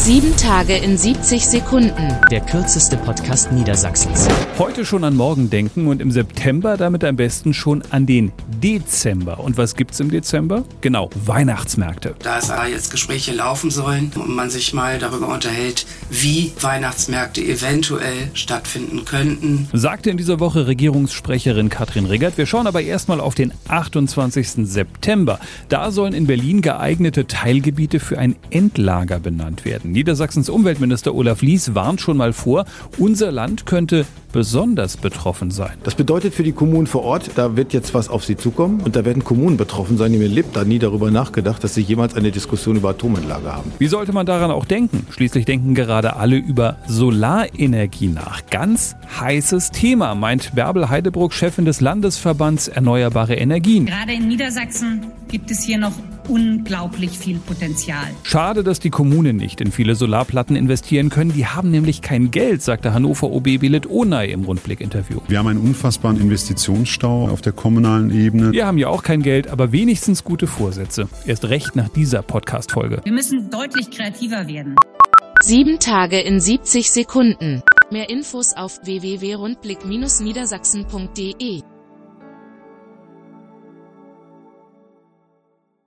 Sieben Tage in 70 Sekunden. Der kürzeste Podcast Niedersachsens. Heute schon an morgen denken und im September damit am besten schon an den Dezember. Und was gibt's im Dezember? Genau, Weihnachtsmärkte. Da es jetzt Gespräche laufen sollen und man sich mal darüber unterhält, wie Weihnachtsmärkte eventuell stattfinden könnten. Sagte in dieser Woche Regierungssprecherin Katrin Riggert. Wir schauen aber erstmal auf den 28. September. Da sollen in Berlin geeignete Teilgebiete für ein Endlager benannt werden. Niedersachsens Umweltminister Olaf Lies warnt schon mal vor, unser Land könnte besonders betroffen sein. Das bedeutet für die Kommunen vor Ort, da wird jetzt was auf sie zukommen und da werden Kommunen betroffen sein, die mir lebt, da nie darüber nachgedacht, dass sie jemals eine Diskussion über Atomendlager haben. Wie sollte man daran auch denken? Schließlich denken gerade alle über Solarenergie nach. Ganz heißes Thema, meint Bärbel Heidebruck, Chefin des Landesverbands Erneuerbare Energien. Gerade in Niedersachsen gibt es hier noch unglaublich viel Potenzial. Schade, dass die Kommunen nicht in viele Solarplatten investieren können. Die haben nämlich kein Geld, sagte Hannover OB Billet Onay im Rundblick-Interview. Wir haben einen unfassbaren Investitionsstau auf der kommunalen Ebene. Wir haben ja auch kein Geld, aber wenigstens gute Vorsätze. Erst recht nach dieser Podcast-Folge. Wir müssen deutlich kreativer werden. Sieben Tage in 70 Sekunden. Mehr Infos auf www.rundblick-niedersachsen.de